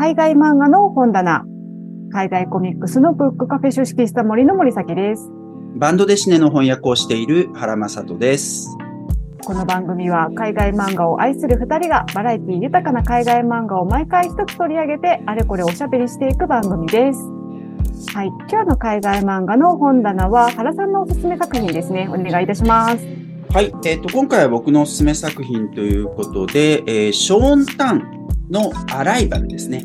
海外漫画の本棚、海外コミックスのブックカフェ出資した森の森崎です。バンドデシネの翻訳をしている原正人です。この番組は海外漫画を愛する二人がバラエティ豊かな海外漫画を毎回一つ取り上げてあれこれおしゃべりしていく番組です。はい。今日の海外漫画の本棚は原さんのおすすめ作品ですね。お願いいたします。はい。えっ、と、今回は僕のおすすめ作品ということで、えーショーン・タンのアライバルですね。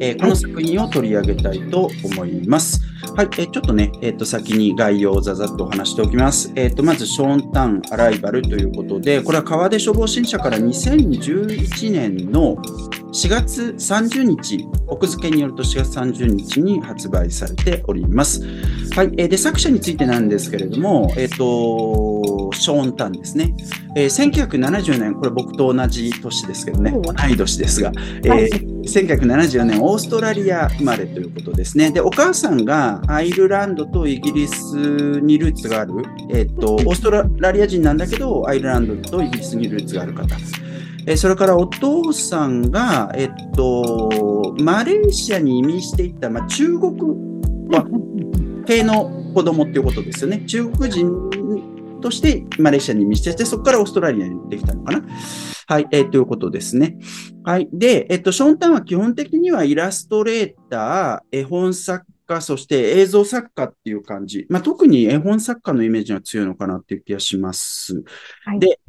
えーこの作品を取り上げたいと思います。はい。えーちょっとね、えっ、と、先に概要をざざっとお話しておきます。えっ、と、まず、ショーン・タン、アライバルということで、これは川出消防新社から2011年の4月30日、奥付けによると4月30日に発売されております。はい。えーで、作者についてなんですけれども、えっ、と、ショーン・タンですね。えー1970年、これ僕と同じ年ですけどね、同い年ですが、えーはい1974年、オーストラリア生まれということですね。で、お母さんがアイルランドとイギリスにルーツがある、えっ、と、オーストラリア人なんだけど、アイルランドとイギリスにルーツがある方。えーそれからお父さんが、えっと、マレーシアに移民していった、まあ、中国は系の子供っていうことですよね。中国人としてマレーシアに移民していて、そこからオーストラリアにできたのかな。はい、えーということですね。はい。で、えっと、ショーンタンは基本的にはイラストレーター、絵本作家、そして映像作家っていう感じ。まあ、特に絵本作家のイメージが強いのかなっていう気がします。はいで、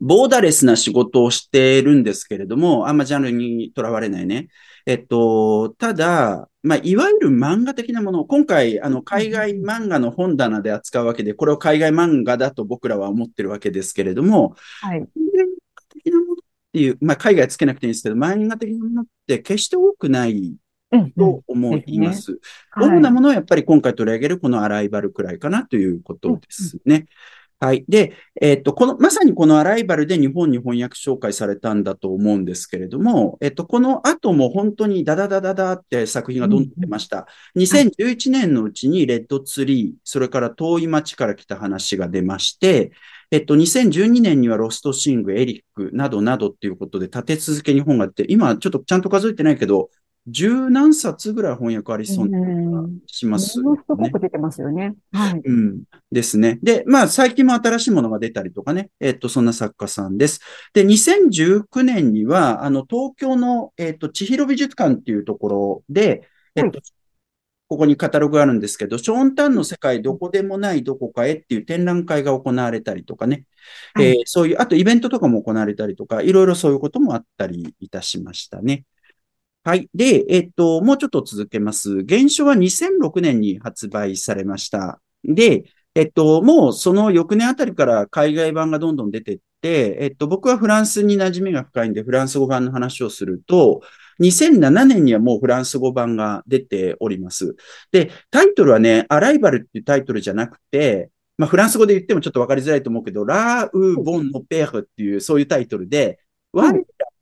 ボーダレスな仕事をしてるんですけれども、あんまジャンルにとらわれないね。えっと、ただ、まあ、いわゆる漫画的なもの、今回、あの、海外漫画の本棚で扱うわけで、これを海外漫画だと僕らは思ってるわけですけれども、はい。漫画的なものっていう、まあ、海外つけなくていいんですけど、漫画的なものって決して多くないうん。と思います。はい主なものはやっぱり今回取り上げるこのアライバルくらいかなということですね。はい。で、えっと、この、まさにこのアライバルで日本に翻訳紹介されたんだと思うんですけれども、えっと、この後も本当にダダダダダって作品がどんどん出ました。2011年のうちにレッドツリー、それから遠い町から来た話が出まして、えっと、2012年にはロストシング、エリックなどなどっていうことで立て続けに本が出て、今ちょっとちゃんと数えてないけど、十何冊ぐらい翻訳ありそうな気がしますものすごね。く出てますよね。はい。うん。ですね。で、まあ、最近も新しいものが出たりとかね。えっと、そんな作家さんです。で、2019年には、あの、東京の、えっと、千尋美術館っていうところで、えっと、ここにカタログがあるんですけど、ショーンタンの世界どこでもないどこかへっていう展覧会が行われたりとかね。はいえーそういう、あとイベントとかも行われたりとか、いろいろそういうこともあったりいたしましたね。はい。で、えっと、もうちょっと続けます。原書は2006年に発売されました。で、えっと、もうその翌年あたりから海外版がどんどん出てって、えっと、僕はフランスに馴染みが深いんで、フランス語版の話をすると、2007年にはもうフランス語版が出ております。で、タイトルはね、アライバルっていうタイトルじゃなくて、まあ、フランス語で言ってもちょっとわかりづらいと思うけど、ラーウ・ボン・ノ・ペールっていう、そういうタイトルで、我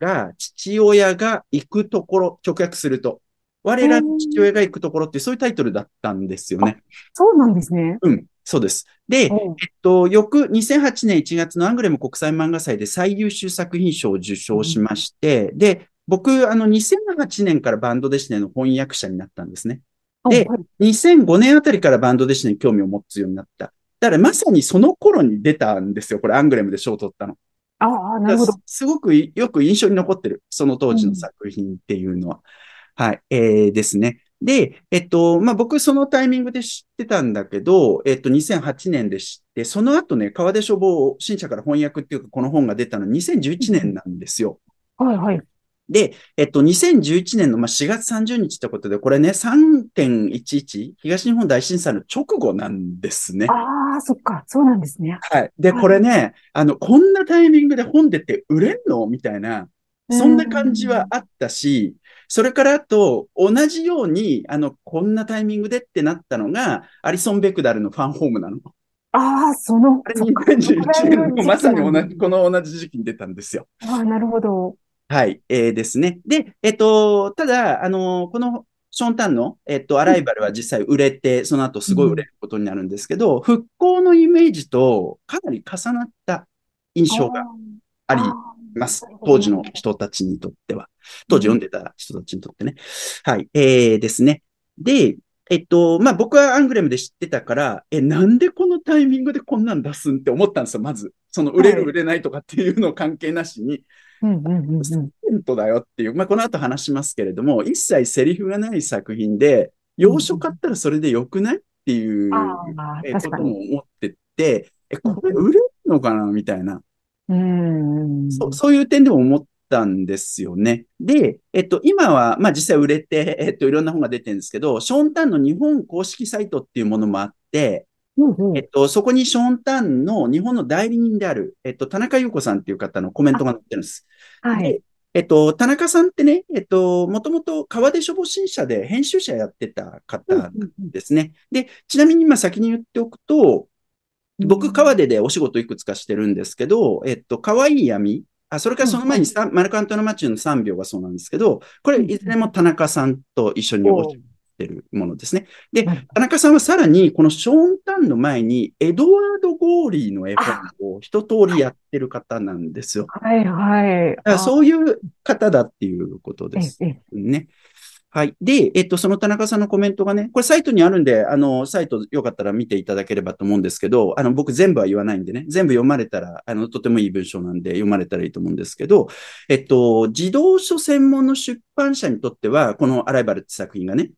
が父親が行くところ、直訳すると、我らの父親が行くところってそういうタイトルだったんですよね。そうなんですね。うん、そうです。で、うんえっと、翌2008年1月のアングレム国際漫画祭で最優秀作品賞を受賞しまして、で、僕、あの、2008年からバンドデシネの翻訳者になったんですね。ではい2005年あたりからバンドデシネに興味を持つようになった。だからまさにその頃に出たんですよ。これアングレムで賞を取ったの。ああ、なるほど。すすごくよく印象に残ってる。その当時の作品っていうのは。はい。えーですね。で、えっと、まあ、僕そのタイミングで知ってたんだけど、えっと、2008年で知って、その後ね、川出書房新社から翻訳っていうか、この本が出たの2011年なんですよ。はいはい。で、えっと、2011年のまあ4月30日ってことで、これね、3.11東日本大震災の直後なんですね。ああ、そっか。そうなんですね。はい。で、はいこれね、あの、こんなタイミングで本出て売れんの？みたいな、そんな感じはあったし、それからあと、同じように、あの、こんなタイミングでってなったのが、アリソン・ベクダルのファンホームなの。ああ、その、あれそっか2011年のまさに同じ、そこの同じ時期に出たんですよ。ああ、なるほど。はい、えーですね。で、えっと、ただ、あの、この、ショーンタンの、えっと、アライバルは実際売れて、その後すごい売れることになるんですけど、復興のイメージとかなり重なった印象があり、ます。当時の人たちにとっては。当時読んでた人たちにとってね。はい。えー、ですね。で、えっと、まあ、僕はアングレムで知ってたから、え、なんでこのタイミングでこんなん出すんって思ったんですよ、まず。その、売れるはい売れないとかっていうの関係なしに、うんうんうんうん。セントだよっていう、まあ、この後話しますけれども、一切セリフがない作品で、洋書買ったらそれでよくないっていう、こと。も思ってて、え、これ売れるのかなみたいな。うん。そそういう点でも思ったんですよね。で、えっと、今は、まあ実際売れて、えっと、いろんな本が出てるんですけど、ショーンタンの日本公式サイトっていうものもあって、うんうんえっと、そこにショーンタンの日本の代理人である、えっと、田中優子さんっていう方のコメントが載ってるんです。はい。でえっと、田中さんってね、えっと、もともと川出書房新社で編集者やってた方ですね。で、ちなみに今先に言っておくと、僕、川出でお仕事いくつかしてるんですけど、えっと、可愛い闇。あ、それからその前にさ、マルカントのマチューの3秒がそうなんですけど、これ、いずれも田中さんと一緒にお仕事してるものですね。で、はい田中さんはさらに、このショーンタンの前に、エドワード・ゴーリーの絵本を一通りやってる方なんですよ。はいはい。だからそういう方だっていうことです。ええね。はい。で、えっと、その田中さんのコメントがね、これサイトにあるんで、あの、サイトよかったら見ていただければと思うんですけど、あの、僕全部は言わないんでね、全部読まれたら、あの、とてもいい文章なんで読まれたらいいと思うんですけど、えっと、児童書専門の出版社にとっては、このアライバルって作品がね、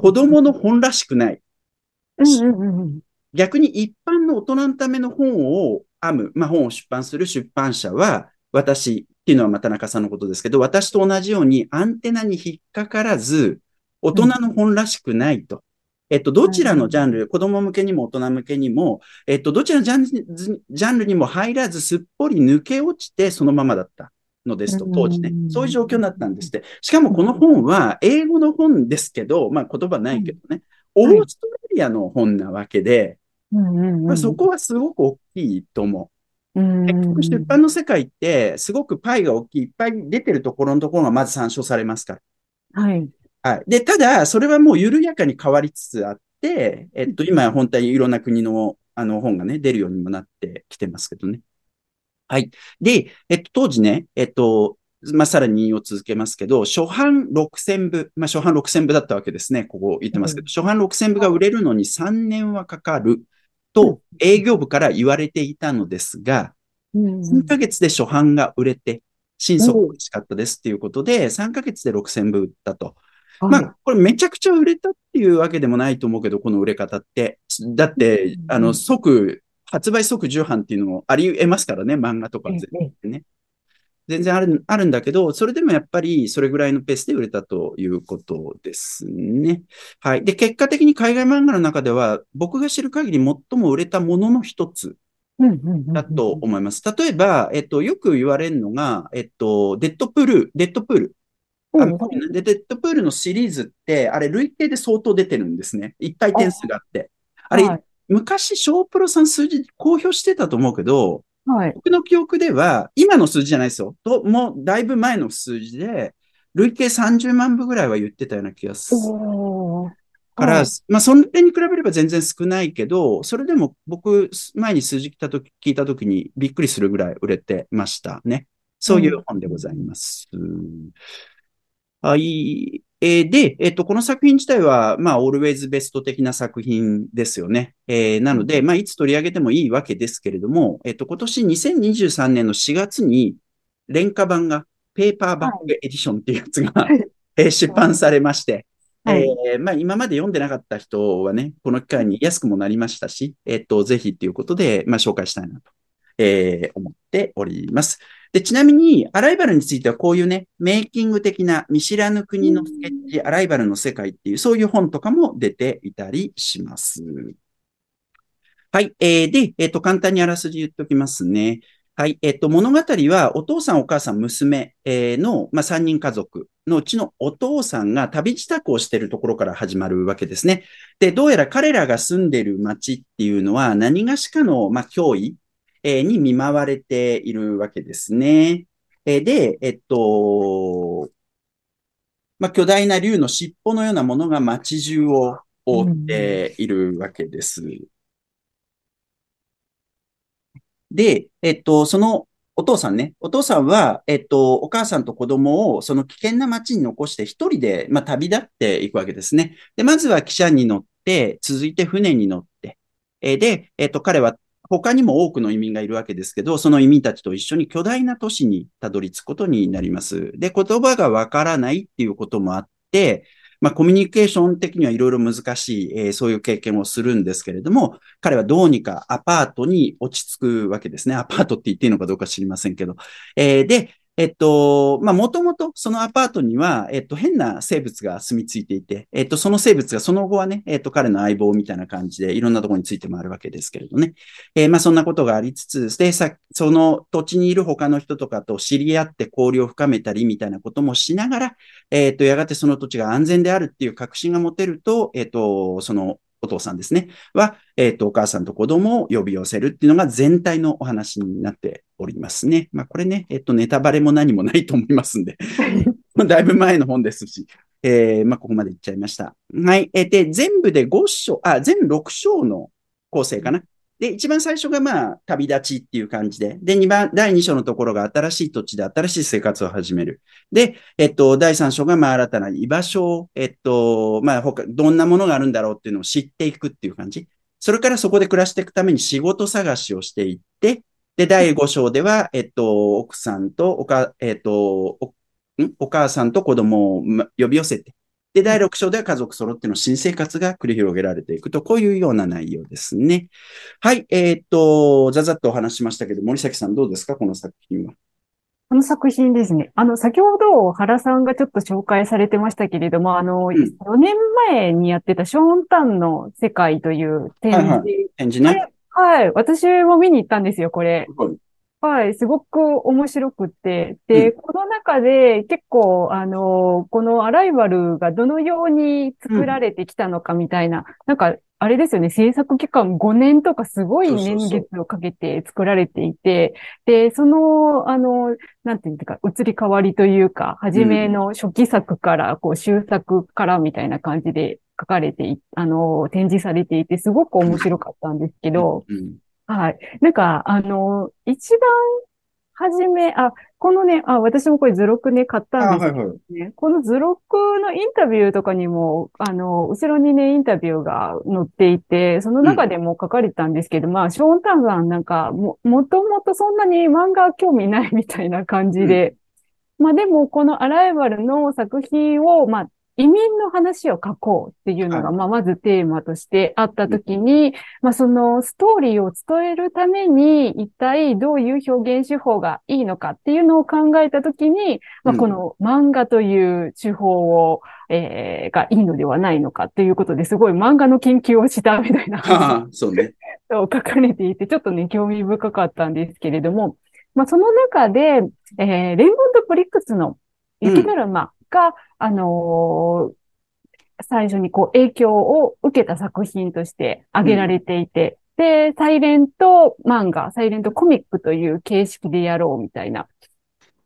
子供の本らしくない。逆に一般の大人のための本を編む、まあ、本を出版する出版社は、私っていうのはまあ田中さんのことですけど、私と同じようにアンテナに引っかからず、大人の本らしくないと。えっと、どちらのジャンル、子供向けにも大人向けにも、えっと、どちらのジャンルジャンルにも入らず、すっぽり抜け落ちてそのままだったのですと、当時ねう。んそういう状況になったんですって。しかもこの本は英語の本ですけど、まあ言葉ないけどね、オはいーストラリアの本なわけで、まあ、そこはすごく大きいと思う。うん結局出版の世界って、すごくパイが大きい、いっぱい出てるところのところがまず参照されますから。はい。はい。で、ただ、それはもう緩やかに変わりつつあって、えっと、今本当にいろんな国の、あの、本がね、出るようにもなってきてますけどね。はい。で、えっと、当時ね、えっと、まあ、さらに引用続けますけど、初版6000部、まあ、初版6000部だったわけですね。ここ言ってますけど、初版6000部が売れるのに3年はかかると、営業部から言われていたのですが、うん3ヶ月で初版が売れて、新速嬉しかったですっていうことで、3ヶ月で6000部売ったと。まあ、これめちゃくちゃ売れたっていうわけでもないと思うけど、この売れ方って。だって、あの、即、発売即重版っていうのもあり得ますからね、漫画とか全然ね。全然ある、あるんだけど、それでもやっぱりそれぐらいのペースで売れたということですね。はい。で、結果的に海外漫画の中では、僕が知る限り最も売れたものの一つだと思います。例えば、えっと、よく言われるのが、えっと、デッドプール、デッドプール。あので、デッドプールのシリーズって、あれ、累計で相当出てるんですね。いっぱい点数があって。あれ、はい、昔、ショープロさん数字公表してたと思うけど、はい、僕の記憶では、今の数字じゃないですよ。と、もう、だいぶ前の数字で、累計30万部ぐらいは言ってたような気がする。から、はい、まあ、それに比べれば全然少ないけど、それでも僕、前に数字来たとき、聞いたときにびっくりするぐらい売れてましたね。そういう本でございます。うん、はい。えー、で、えっ、と、この作品自体は、まあ、always best 的な作品ですよね。えー、なので、まあ、いつ取り上げてもいいわけですけれども、えっ、と、今年2023年の4月に、廉価版が、ペーパーバックエディションっていうやつが、はい、えー、出版されまして、はい、えー、まあ、今まで読んでなかった人はね、この機会に安くもなりましたし、えっ、と、ぜひっていうことで、まあ、紹介したいなと、えー、思っております。で、ちなみに、アライバルについてはこういうね、メイキング的な見知らぬ国のスケッチ、アライバルの世界っていう、そういう本とかも出ていたりします。はい。えー、で、えっ、ー、と、簡単にあらすじ言っておきますね。はい。えっ、ー、と、物語は、お父さん、お母さん、娘、えの、まあ、3人家族のうちのお父さんが旅支度をしているところから始まるわけですね。で、どうやら彼らが住んでいる町っていうのは、何がしかの、まあ、脅威、えー、に見舞われているわけですね。えー、で、えっと、まあ、巨大な竜の尻尾のようなものが街中を覆っているわけです。で、えっと、そのお父さんね。お父さんは、えっと、お母さんと子供をその危険な街に残して一人で、まあ、旅立っていくわけですね。で、まずは汽車に乗って、続いて船に乗って、え、で、えっと、彼は他にも多くの移民がいるわけですけど、その移民たちと一緒に巨大な都市にたどり着くことになります。で、言葉がわからないっていうこともあって、まあ、コミュニケーション的にはいろいろ難しい、えー、そういう経験をするんですけれども、彼はどうにかアパートに落ち着くわけですね。アパートって言っていいのかどうか知りませんけど。えー、で、えっと、まあ、もともとそのアパートには、えっと、変な生物が住み着いていて、えっと、その生物がその後はね、えっと、彼の相棒みたいな感じで、いろんなところについて回るわけですけれどね。えー、ま、そんなことがありつつ、で、さ、その土地にいる他の人とかと知り合って交流を深めたりみたいなこともしながら、えっと、やがてその土地が安全であるっていう確信が持てると、えっと、そのお父さんですね、は、えっ、ー、と、お母さんと子供を呼び寄せるっていうのが全体のお話になっておりますね。まあ、これね、えっ、ー、と、ネタバレも何もないと思いますんで、だいぶ前の本ですし、えー、まあ、ここまでいっちゃいました。はい。えー、で、全部で5章、あ、全6章の構成かな。で、一番最初がまあ、旅立ちっていう感じで、で、二番、第二章のところが新しい土地で新しい生活を始める。で、えっと、第三章がまあ、新たな居場所を、えっと、まあ、他、どんなものがあるんだろうっていうのを知っていくっていう感じ。それからそこで暮らしていくために仕事探しをしていって、で、第五章では、えっと、奥さんとおか、えっと、お、ん？お母さんと子供を呼び寄せて、で、第6章では家族揃っての新生活が繰り広げられていくと、こういうような内容ですね。はい、えー、っと、ざざっとお話しましたけど、森崎さんどうですか？この作品は。この作品ですね。あの、先ほど原さんがちょっと紹介されてましたけれども、あの、うん、4年前にやってたショーンタンの世界という展示。はいはい、展示ね。はい。私も見に行ったんですよ、これ。はいはい、すごく面白くって。で、うん、この中で結構、あの、このアライバルがどのように作られてきたのかみたいな、うん、なんか、あれですよね、制作期間5年とかすごい年月をかけて作られていて、で、その、あの、なんていうか、移り変わりというか、初めの初期作から、こう、終作からみたいな感じで書かれてあの、展示されていて、すごく面白かったんですけど、うんはい。なんか、あの、一番初め、あ、このね、あ、私もこれ図録ね、買ったんですけどね、はいはい、この図録のインタビューとかにも、あの、後ろにね、インタビューが載っていて、その中でも書かれたんですけど、うん、まあ、ショーン・タンさんなんか、も、もともとそんなに漫画興味ないみたいな感じで、うん、まあでも、このアライバルの作品を、まあ、移民の話を書こうっていうのが、まあ、まずテーマとしてあったときに、まあ、そのストーリーを伝えるために、一体どういう表現手法がいいのかっていうのを考えたときに、まあ、この漫画という手法を、えー、がいいのではないのかっていうことですごい漫画の研究をしたみたいな話そうね。書かれていて、ちょっとね、興味深かったんですけれども、まあ、その中で、えー、レイモンド・ブリックスの雪だるまが、あのー、最初にこう影響を受けた作品として挙げられていて、うん、で、サイレント漫画、サイレントコミックという形式でやろうみたいな、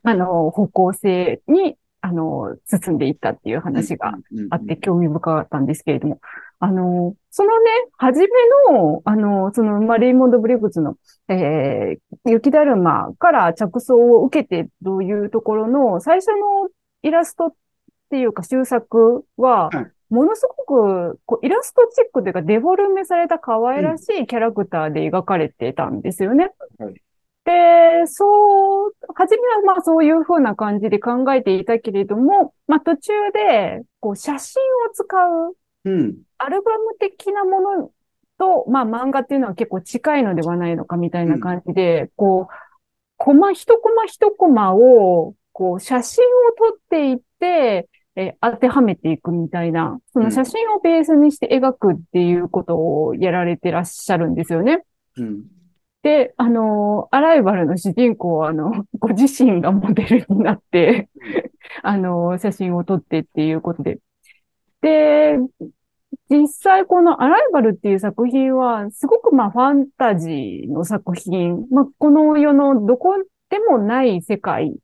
あのー、方向性に、あのー、進んでいったっていう話があって興味深かったんですけれども、あの、そのね、初めの、あの、その、まあ、レイモンド・ブレグズの、えー、雪だるまから着想を受けてというところの最初のイラストっていうか終作は、ものすごくこうイラストチックというかデフォルメされた可愛らしいキャラクターで描かれてたんですよね。はい、で、そう、初めはまあそういう風な感じで考えていたけれども、まあ途中でこう写真を使う、うん、アルバム的なものと、まあ漫画っていうのは結構近いのではないのかみたいな感じで、うん、こう、コマ、一コマ一コマをこう、写真を撮っていって、え当てはめていくみたいな、その写真をベースにして描くっていうことをやられてらっしゃるんですよね。うん、で、あの、アライバルの主人公は、あの、ご自身がモデルになって あの、写真を撮ってっていうことで。で、実際このアライバルっていう作品は、すごくまあファンタジーの作品、まあこの世のどこでもない世界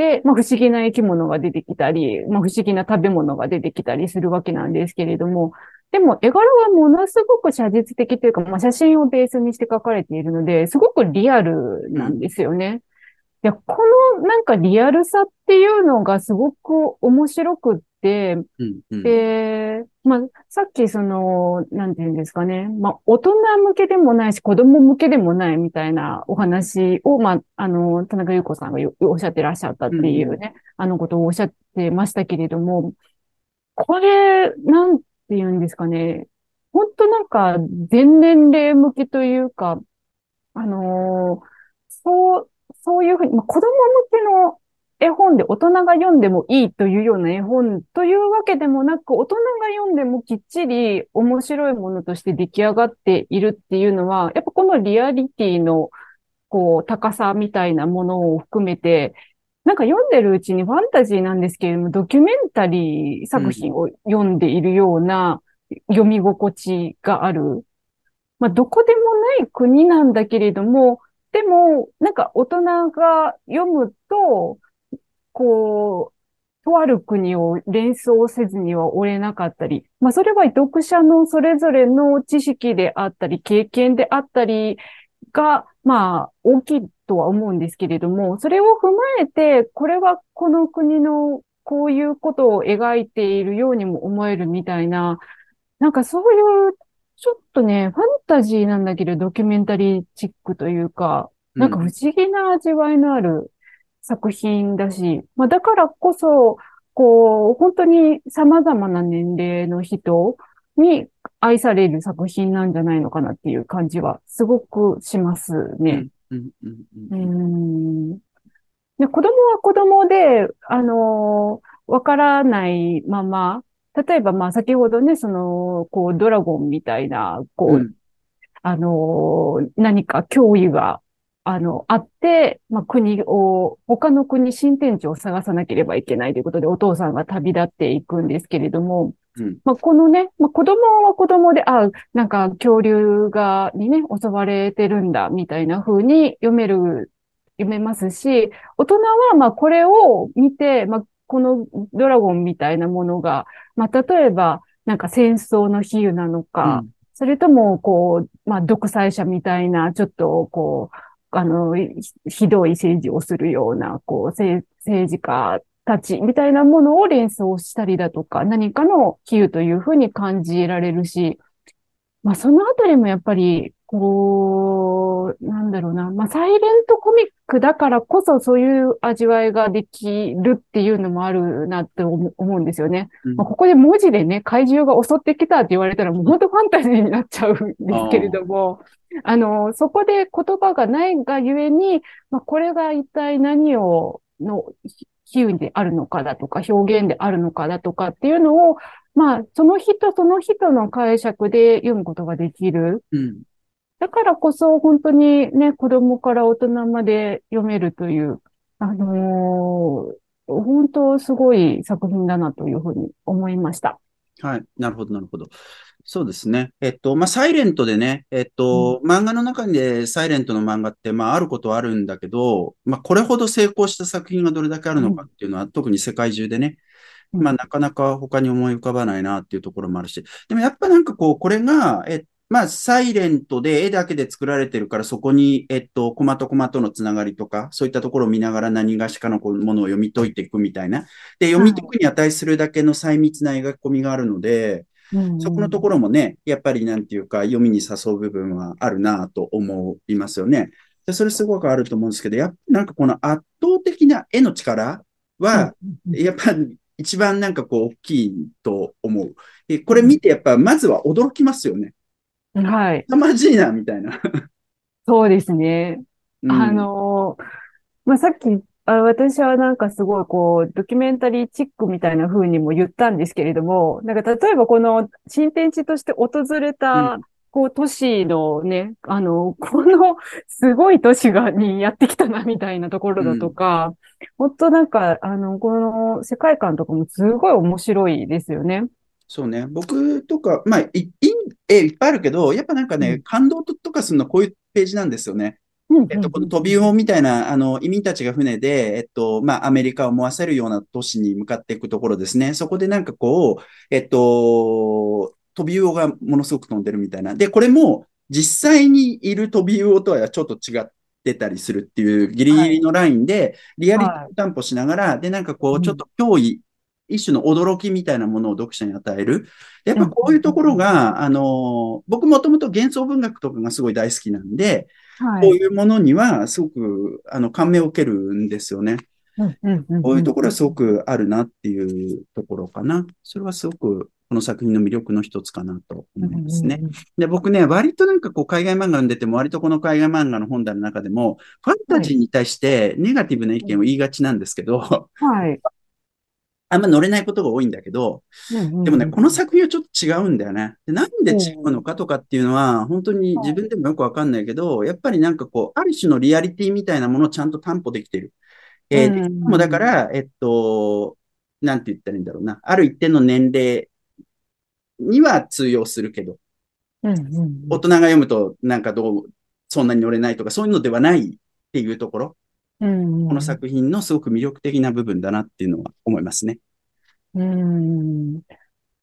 で、まあ、不思議な生き物が出てきたり、まあ、不思議な食べ物が出てきたりするわけなんですけれども、でも絵柄はものすごく写実的というか、まあ、写真をベースにして描かれているので、すごくリアルなんですよね。や、このなんかリアルさっていうのがすごく面白くって、うんうん。で、まあ、さっきその、なんていうんですかね。まあ、大人向けでもないし、子供向けでもないみたいなお話を、まあ、あの、田中優子さんがよおっしゃってらっしゃったっていうね、あのことをおっしゃってましたけれども、これ、なんて言うんですかね。本当なんか、全年齢向けというか、あのそう、そういうふうに、まあ、子供向けの絵本で大人が読んでもいいというような絵本というわけでもなく、大人が読んでもきっちり面白いものとして出来上がっているっていうのは、やっぱこのリアリティの、こう、高さみたいなものを含めて、なんか読んでるうちにファンタジーなんですけれども、ドキュメンタリー作品を読んでいるような読み心地がある。まあ、どこでもない国なんだけれども、でも、なんか大人が読むと、こう、とある国を連想せずには折れなかったり、まあそれは読者のそれぞれの知識であったり、経験であったりが、まあ大きいとは思うんですけれども、それを踏まえて、これはこの国のこういうことを描いているようにも思えるみたいな、なんかそういう、ちょっとね、ファンタジーなんだけどドキュメンタリーチックというか、なんか不思議な味わいのある作品だし、まあだからこそ、こう、本当に様々な年齢の人に愛される作品なんじゃないのかなっていう感じはすごくしますね。で子供は子供で、あの、わからないまま、例えばまあ先ほどね、その、こう、ドラゴンみたいな、こう、うん。あの、何か脅威が、あの、あって、まあ、国を、他の国、新天地を探さなければいけないということで、お父さんが旅立っていくんですけれども、うん。まあ、このね、まあ、子供は子供で、あ、なんか恐竜が、にね、襲われてるんだ、みたいな風に読める、読めますし、大人は、まあ、これを見て、まあ、このドラゴンみたいなものが、まあ、例えば、なんか戦争の比喩なのか、それとも、こう、まあ、独裁者みたいな、ちょっと、こう、あの、ひどい政治をするような、こう、政治家たちみたいなものを連想したりだとか、何かの比喩というふうに感じられるし、まあ、そのあたりもやっぱり、こう、なんだろうな、まあ、サイレントコミックだからこそそういう味わいができるっていうのもあるなって思思うんですよね。うん。まあ、ここで文字でね、怪獣が襲ってきたって言われたらもう本当ファンタジーになっちゃうんですけれども、あの、そこで言葉がないがゆえに、まあ、これが一体何を、の、比喩であるのかだとか、表現であるのかだとかっていうのを、まあ、その人その人の解釈で読むことができる。うんだからこそ本当にね、子供から大人まで読めるという、あのー本当すごい作品だなというふうに思いました。はい。なるほど、なるほど。そうですね。えっと、まあ、サイレントでね、えっと、漫画の中でサイレントの漫画って、まあ、あることはあるんだけど、まあ、これほど成功した作品がどれだけあるのかっていうのは、特に世界中でね、うんまあ、なかなか他に思い浮かばないなっていうところもあるし、でもやっぱなんかこう、これが、え、まあ、サイレントで絵だけで作られてるから、そこに、えっと、コマとコマとのつながりとか、そういったところを見ながら何がしかのものを読み解いていくみたいな。で、読み解くに値するだけの細密な描き込みがあるので、そこのところもね、やっぱりなんていうか、読みに誘う部分はあるなと思いますよね。で、それすごくあると思うんですけど、やっぱなんかこの圧倒的な絵の力は、やっぱり一番なんかこう大きいと思う。で、これ見てやっぱまずは驚きますよね。はい。凄まじいな、みたいな。そうですね。うんあのーまあ、さっき、あ私はなんかすごいこう、ドキュメンタリーチックみたいな風にも言ったんですけれども、なんか例えばこの新天地として訪れた、うんこう、都市のね、あの、このすごい都市が、にやってきたなみたいなところだとか、本当なんか、あの、この世界観とかもすごい面白いですよね。そうね。僕とか、まあ、い、いん、え、いっぱいあるけど、やっぱなんかね、うん感動ととかするのはこういうページなんですよね。うんえっと、このトビウオみたいな、あの、移民たちが船で、えっと、まあ、アメリカを思わせるような都市に向かっていくところですね。そこでなんかこう、えっと、トビウオがものすごく飛んでるみたいな。で、これも、実際にいるトビウオとはちょっと違っってたりするっていうギリギリのラインで、リアリティを担保しながら、で、なんかこう、ちょっと脅威、一種の驚きみたいなものを読者に与える。やっぱこういうところが、あの、僕もともと幻想文学とかがすごい大好きなんで、はい。こういうものにはすごく、あの、感銘を受けるんですよね。こういうところはすごくあるなっていうところかな。それはすごく、この作品の魅力の一つかなと思いますね。で、僕ね、割となんかこう海外漫画読んでても、割とこの海外漫画の本棚の中でも、ファンタジーに対してネガティブな意見を言いがちなんですけど、はい。あんま乗れないことが多いんだけど、でもね、この作品はちょっと違うんだよね。でなんで違うのかとかっていうのは、本当に自分でもよくわかんないけど、やっぱりなんかこう、ある種のリアリティみたいなものをちゃんと担保できてる。えーうんでもだから、えっと、なんて言ったらいいんだろうな。ある一定の年齢には通用するけど、大人が読むとなんかどう、そんなに乗れないとか、そういうのではないっていうところ、うんこの作品のすごく魅力的な部分だなっていうのは思いますね。うん。い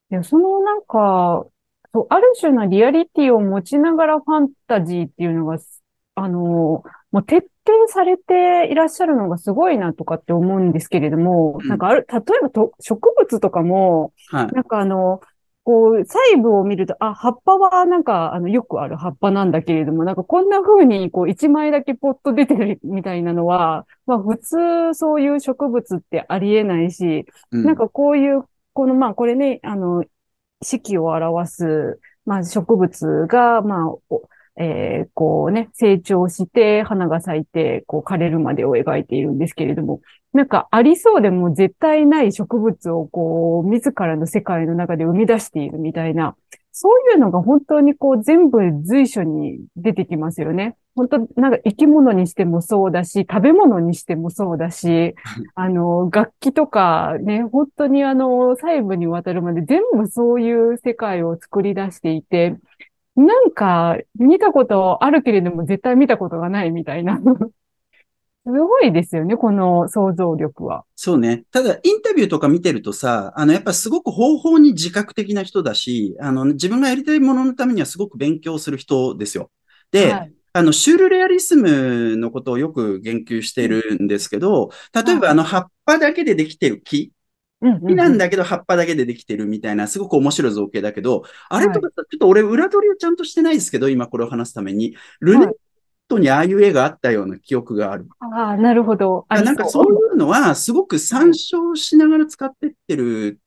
や、そのなんか、そう、ある種のリアリティを持ちながらファンタジーっていうのが、あの、もう徹底されていらっしゃるのがすごいなとかって思うんですけれども、うんなんかある、例えばと植物とかも、はい。なんかあの、こう、細部を見ると、あ、葉っぱはなんか、あの、よくある葉っぱなんだけれども、なんかこんな風に、こう、一枚だけポッと出てるみたいなのは、まあ普通そういう植物ってありえないし、うん。なんかこういう、この、まあこれね、あの、四季を表す、まあ植物が、まあ、おえーこうね、成長して、花が咲いて、こう枯れるまでを描いているんですけれども、なんかありそうでも絶対ない植物をこう、自らの世界の中で生み出しているみたいな、そういうのが本当にこう全部随所に出てきますよね。本当、なんか生き物にしてもそうだし、食べ物にしてもそうだし、あの、楽器とかね、本当にあの、細部にわたるまで全部そういう世界を作り出していて、なんか見たことあるけれども絶対見たことがないみたいな。すごいですよね、この想像力は。そうね。ただ、インタビューとか見てるとさ、あの、やっぱすごく方法に自覚的な人だし、あの、自分がやりたいもののためにはすごく勉強する人ですよ。で、はいあの、シュールレアリスムのことをよく言及しているんですけど、例えばはいあの、葉っぱだけでできてる木、木なんだけど葉っぱだけでできてるみたいな、すごく面白い造形だけど、あれとはいかさ、ちょっと俺裏取りをちゃんとしてないですけど、今これを話すために、ルネットにああいう絵があったような記憶がある。ああ、なるほど。なんかそういうのは、すごく参照しながら使ってってる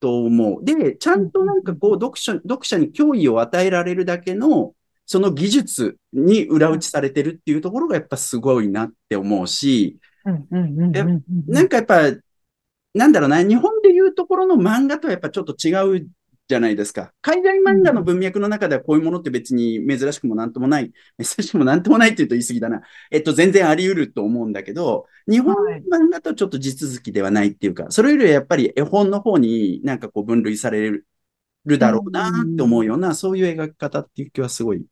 と思う。で、ちゃんとなんかこう、読者、読者に脅威を与えられるだけの、その技術に裏打ちされてるっていうところがやっぱすごいなって思うし、うんうんうんうんうんなんかやっぱ、なんだろうな、日本でいうところの漫画とはやっぱちょっと違うじゃないですか。海外漫画の文脈の中ではこういうものって別に珍しくもなんともない、珍しくもなんともないって言うと言い過ぎだな。えっと、全然あり得ると思うんだけど、日本の漫画とちょっと地続きではないっていうか、それよりはやっぱり絵本の方になんかこう分類されるだろうなって思うような、そういう描き方っていう気はすごい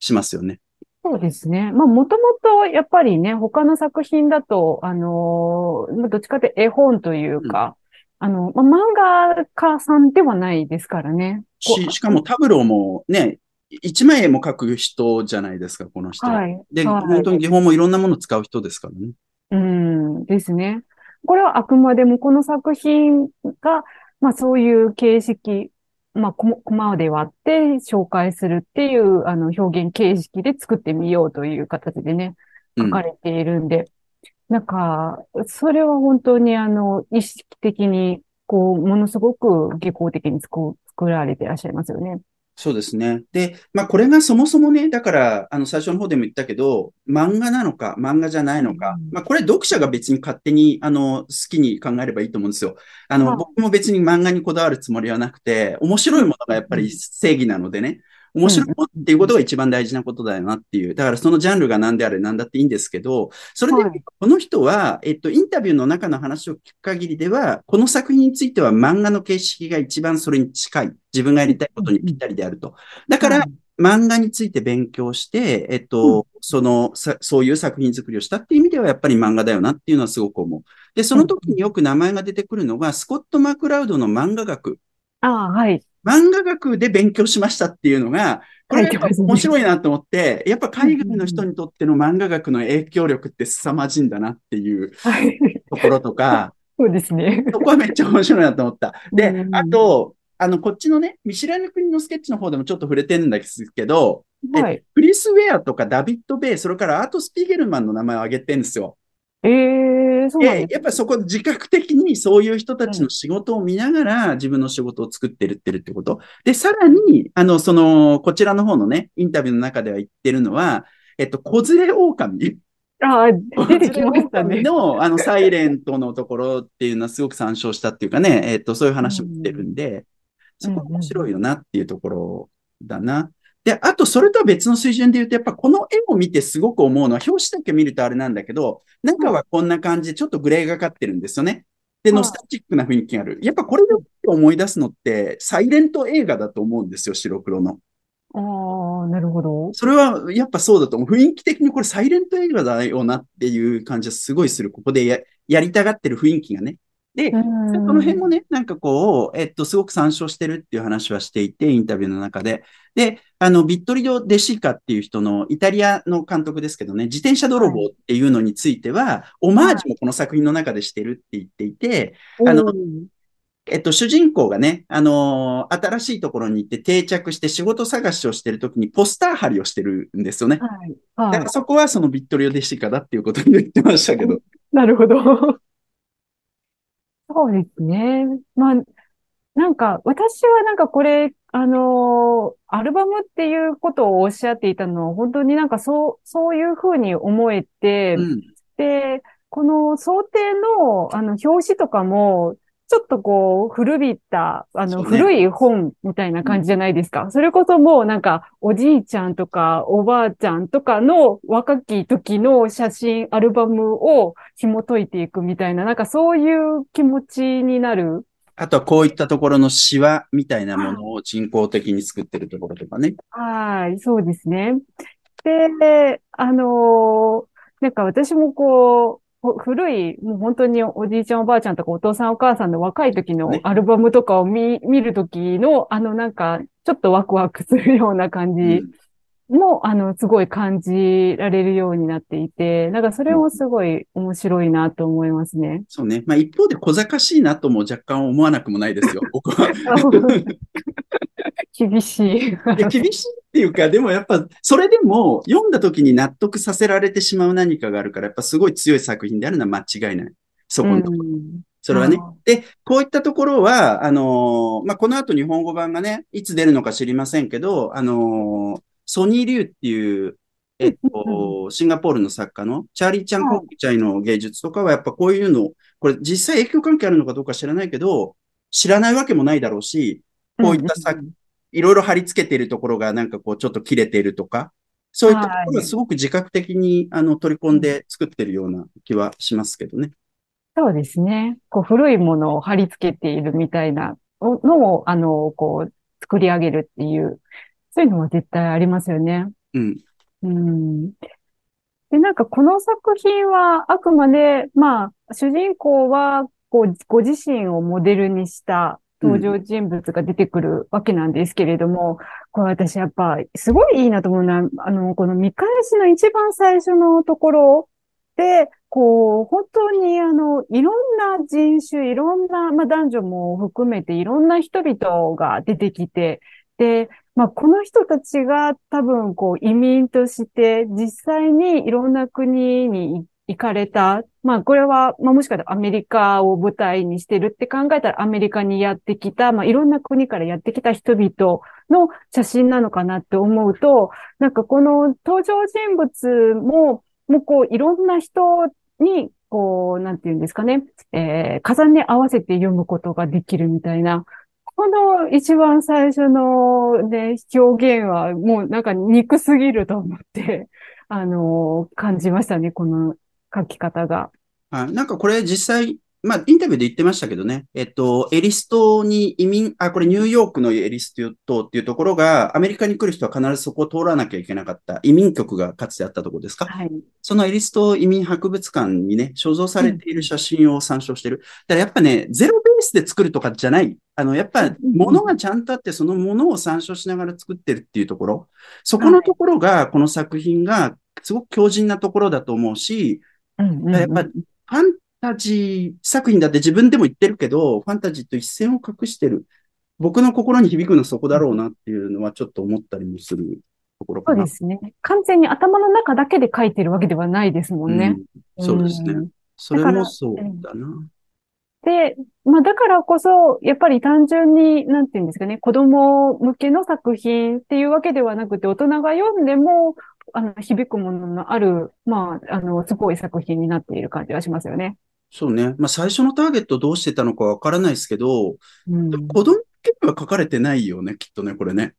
しますよね。そうですね。まあ、もともと、やっぱりね、他の作品だと、あのーどっちかって絵本というか、あの、まあ、漫画家さんではないですからね。こし、しかもタブローもね、一枚絵も描く人じゃないですか、この人。はい。で、はい本当に技法もいろんなものを使う人ですからね。うん、ですね。これはあくまでもこの作品が、まあそういう形式、まあコマで割って紹介するっていうあの表現形式で作ってみようという形でね、うん書かれているんで、なんか、それは本当にあの、意識的に、こう、ものすごく技巧的に作作られていらっしゃいますよね。そうですね。で、まあこれがそもそもね、だから、あの最初の方でも言ったけど、漫画なのか、漫画じゃないのかうん、まあこれ読者が別に勝手に、あの、好きに考えればいいと思うんですよ。あの、はい僕も別に漫画にこだわるつもりはなくて、面白いものがやっぱり正義なのでね、面白いっていうことが一番大事なことだよなっていう。だからそのジャンルが何であれ何だっていいんですけど、それではいこの人は、えっと、インタビューの中の話を聞く限りでは、この作品については漫画の形式が一番それに近い。自分がやりたいことにぴったりであると。だからは、い漫画について勉強して、えっと、その、さ、そういう作品作りをしたっていう意味ではやっぱり漫画だよなっていうのはすごく思う。で、その時によく名前が出てくるのが、スコット・マクラウドの漫画学。ああ、はい。漫画学で勉強しましたっていうのが、これが面白いなと思って、やっぱ海外の人にとっての漫画学の影響力って凄まじいんだなっていうところとか、そうですね。そこはめっちゃ面白いなと思った。で、あと、あの、こっちのね、見知らぬ国のスケッチの方でもちょっと触れてるんですけど、はい、クリス・ウェアとかダビッド・ベイ、それからアート・スピーゲルマンの名前を挙げてるんですよ。ええー、そうなんやっぱりそこ自覚的にそういう人たちの仕事を見ながら自分の仕事を作ってるってるってこと？で、さらに、あの、その、こちらの方のね、インタビューの中では言ってるのは、えっと、子連れ狼。ああ、出てきましたね。の、あの、サイレントのところっていうのはすごく参照したっていうかね、えっと、そういう話もしてるんで、そこ面白いよなっていうところだな。で、あと、それとは別の水準で言うと、やっぱこの絵を見てすごく思うのは、表紙だけ見るとあれなんだけど、中はこんな感じでちょっとグレーがかってるんですよね。で、ノスタチックな雰囲気がある。やっぱこれで思い出すのって、サイレント映画だと思うんですよ、白黒の。ああ、なるほど。それはやっぱそうだと思う。雰囲気的にこれサイレント映画だよなっていう感じはすごいする。ここでややりたがってる雰囲気がね。で、この辺もね、なんかこう、えっと、すごく参照してるっていう話はしていて、インタビューの中で。で、あの、ビットリド・デシカっていう人の、イタリアの監督ですけどね、自転車泥棒っていうのについては、オマージュもこの作品の中でしてるって言っていて、あの、えっと、主人公がね、あのー、新しいところに行って定着して仕事探しをしてるときにポスター貼りをしてるんですよね。はい。はい、だからそこはそのビットリオデシカだっていうことに言ってましたけど。なるほど。そうですね。まあ、なんか、私はなんかこれ、あのー、アルバムっていうことをおっしゃっていたのは、本当になんかそう、そういうふうに思えて、うん、で、この想定の、あの、表紙とかも、ちょっとこう、古びった、あの、古い本みたいな感じじゃないですか。それこそもうなんか、おじいちゃんとか、おばあちゃんとかの若き時の写真、アルバムを紐解いていくみたいな、なんかそういう気持ちになる。あとはこういったところのシワみたいなものを人工的に作ってるところとかね。はい、そうですね。で、あのー、なんか私もこう、古い、もう本当におじいちゃんおばあちゃんとかお父さんお母さんの若い時のアルバムとかを見、ね、見る時の、あのなんか、ちょっとワクワクするような感じも、うん、あの、すごい感じられるようになっていて、なんかそれもすごい面白いなと思いますね。そうね。まあ一方で小賢しいなとも若干思わなくもないですよ、僕は。厳しい。厳しいっていうか、でもやっぱ、それでも読んだ時に納得させられてしまう何かがあるから、やっぱすごい強い作品であるのは間違いない。そこのところ。それはね。で、こういったところは、あのー、まあ、この後日本語版がね、いつ出るのか知りませんけど、あのー、ソニー・リューっていう、えっと、シンガポールの作家のチャーリー・チャン・コックチャイの芸術とかはやっぱこういうの、これ実際影響関係あるのかどうか知らないけど、知らないわけもないだろうし、こういった作いろいろ貼り付けてるところがなんかこうちょっと切れてるとか、そういったところがすごく自覚的にあの取り込んで作ってるような気はしますけどね。そうですね。こう古いものを貼り付けているみたいなのを、あの、こう作り上げるっていう、そういうのは絶対ありますよね。うん。うん。で、なんかこの作品はあくまで、まあ、主人公は、こう、ご自身をモデルにした登場人物が出てくるわけなんですけれども、うん、これ私やっぱすごいいいなと思うのは、あの、この見返しの一番最初のところで、こう、本当にあの、いろんな人種、いろんな、まあ男女も含めていろんな人々が出てきて、で、まあこの人たちが多分こう移民として実際にいろんな国に行行かれた。まあ、これは、まあ、もしかしたらアメリカを舞台にしてるって考えたらアメリカにやってきた、まあ、いろんな国からやってきた人々の写真なのかなって思うと、なんかこの登場人物も、もうこう、いろんな人に、こう、なんていうんですかね、えー、重ね合わせて読むことができるみたいな、この一番最初のね、表現はもうなんか憎すぎると思って、あの、感じましたね、この書き方が。はい。なんかこれ実際、まあ、インタビューで言ってましたけどね、えっと、エリストに移民、あ、これニューヨークのエリストっていうところが、アメリカに来る人は必ずそこを通らなきゃいけなかった移民局がかつてあったところですか？はい。そのエリスト移民博物館にね、所蔵されている写真を参照してる。だからやっぱね、ゼロベースで作るとかじゃない。あの、やっぱ、物がちゃんとあって、そのものを参照しながら作ってるっていうところ。そこのところが、この作品が、すごく強靭なところだと思うし、うんうんうんやっぱ、ファンタジー作品だって自分でも言ってるけど、ファンタジーと一線を画してる。僕の心に響くのはそこだろうなっていうのはちょっと思ったりもするところかな。そうですね。完全に頭の中だけで書いてるわけではないですもんね。うんそうですねん。それもそうだな。で、まあだからこそ、やっぱり単純に、なんていうんですかね、子供向けの作品っていうわけではなくて、大人が読んでも、あの、響くもののある、まあ、あの、すごい作品になっている感じはしますよね。そうね。まあ最初のターゲットどうしてたのかわからないですけど、うん。子供向けには書かれてないよね、きっとね、これね。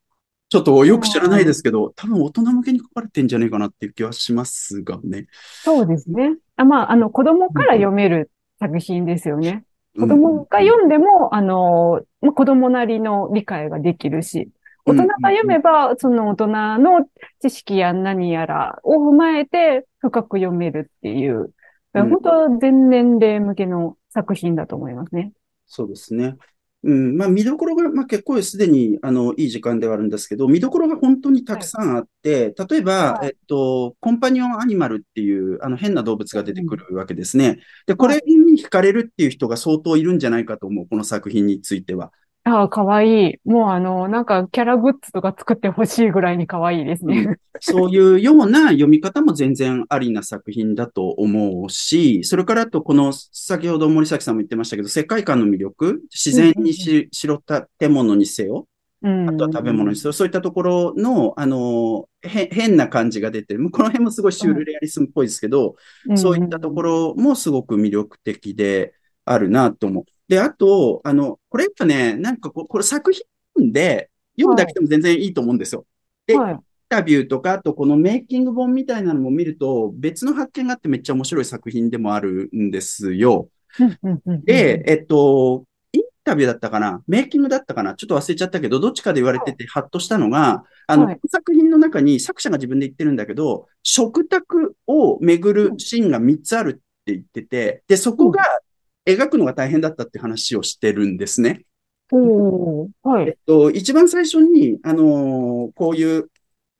ちょっとよく知らないですけど、多分大人向けに書かれてんじゃないかなっていう気はしますがね。そうですね。あまあ、あの、子供から読める作品ですよね。子供がうん読んでも、あの、まあ子供なりの理解ができるし、大人が読めば、その大人の知識や何やらを踏まえて深く読めるっていう、うん本当全年齢向けの作品だと思いますね。そうですね。うん、まあ見どころが、まあ結構すでに、あの、いい時間ではあるんですけど、見どころが本当にたくさんあって、例えば、はいえっと、コンパニオンアニマルっていう、あの、変な動物が出てくるわけですね。で、これに惹かれるっていう人が相当いるんじゃないかと思う、この作品については。ああ、かわいい。もうあの、なんかキャラグッズとか作ってほしいぐらいにかわいいですね。そういうような読み方も全然ありな作品だと思うし、それからあとこの、先ほど森崎さんも言ってましたけど、世界観の魅力、自然にし、白建物にせよ、うん。あとは食べ物にせよ、そういったところの、あの、へ、変な感じが出てる。この辺もすごいシュールレアリスムっぽいですけど、うんそういったところもすごく魅力的であるなと思う。で、あと、あの、これやっぱね、なんかこう、これ作品で読むだけでも全然いいと思うんですよ。ではい。インタビューとか、あとこのメイキング本みたいなのも見ると、別の発見があってめっちゃ面白い作品でもあるんですよ。で、えっと、インタビューだったかな？メイキングだったかな？ちょっと忘れちゃったけど、どっちかで言われててハッとしたのが、あの、はい作品の中に作者が自分で言ってるんだけど、食卓を巡るシーンが3つあるって言ってて、で、そこが描くのが大変だったって話をしてるんですね。おー、はい。えっと、一番最初に、あのーこういう、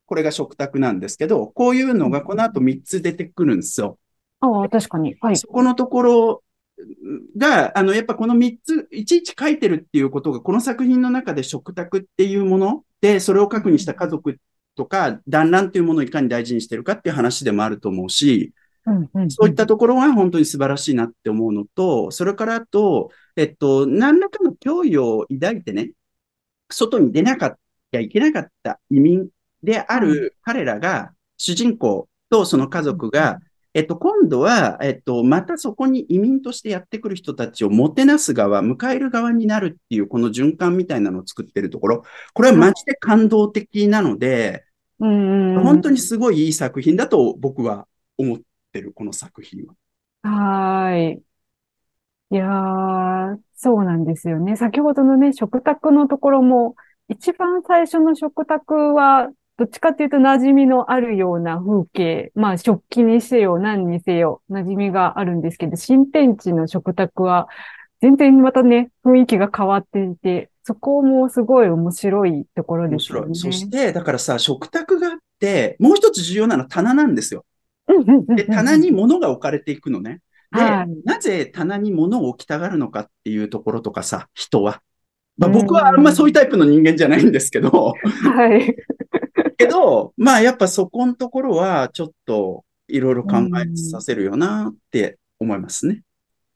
これが食卓なんですけど、こういうのがこの後3つ出てくるんですよ。ああ、確かに。はい。そこのところが、あの、やっぱこの3つ、いちいち書いてるっていうことが、この作品の中で食卓っていうもので、それを核にした家族とか、団らんというものをいかに大事にしてるかっていう話でもあると思うし、うんうんそういったところは本当に素晴らしいなって思うのと、それからあと、えっと、何らかの脅威を抱いてね、外に出なかったいけなかった移民である彼らが、主人公とその家族が、えっと、今度は、えっと、またそこに移民としてやってくる人たちをもてなす側、迎える側になるっていう、この循環みたいなのを作ってるところ、これはマジで感動的なので、うんうん。本当にすごいいい作品だと僕は思ってる、この作品は。はーい。いやー、そうなんですよね。先ほどのね、食卓のところも、一番最初の食卓は、どっちかっていうと馴染みのあるような風景、まあ食器にせよ何にせよ馴染みがあるんですけど、新天地の食卓は全然またね、雰囲気が変わっていて、そこもすごい面白いところ面ですよ白い。そね。して、だからさ、食卓があって、もう一つ重要なのは棚なんですよ。で、棚に物が置かれていくのね。で、はいなぜ棚に物を置きたがるのかっていうところとかさ、人は。まあ、うん僕はあんまそういうタイプの人間じゃないんですけど、はい。けど、まあやっぱそこのところはちょっといろいろ考えさせるよなって思いますね。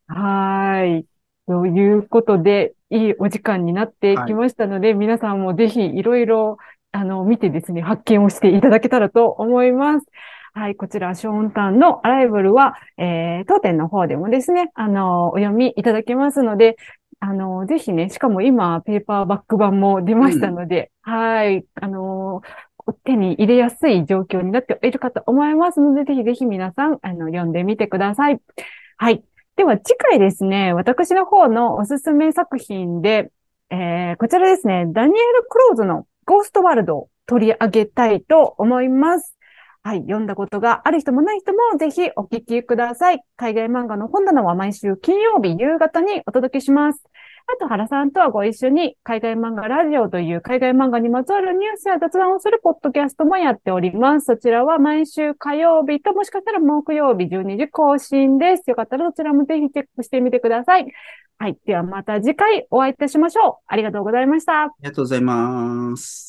はーい。ということで、いいお時間になってきましたので、皆さんもぜひいろいろ、あの、見てですね、発見をしていただけたらと思います。はい、こちら、ショーンタンのアライブルは、えー、当店の方でもですね、あの、お読みいただけますので、あの、ぜひね、しかも今、ペーパーバック版も出ましたので、はい、あの、手に入れやすい状況になっているかと思いますので、ぜひぜひ皆さん、あの、読んでみてください。はい。では次回ですね、私の方のおすすめ作品で、えー、こちらですね、ダニエル・クローズのゴーストワールドを取り上げたいと思います。はい。読んだことがある人もない人もぜひお聞きください。海外漫画の本棚は毎週金曜日夕方にお届けします。あと、原さんとはご一緒に海外漫画ラジオという海外漫画にまつわるニュースや雑談をするポッドキャストもやっております。そちらは毎週火曜日ともしかしたら木曜日12時更新です。よかったらそちらもぜひチェックしてみてください。はい。ではまた次回お会いいたしましょう。ありがとうございました。ありがとうございます。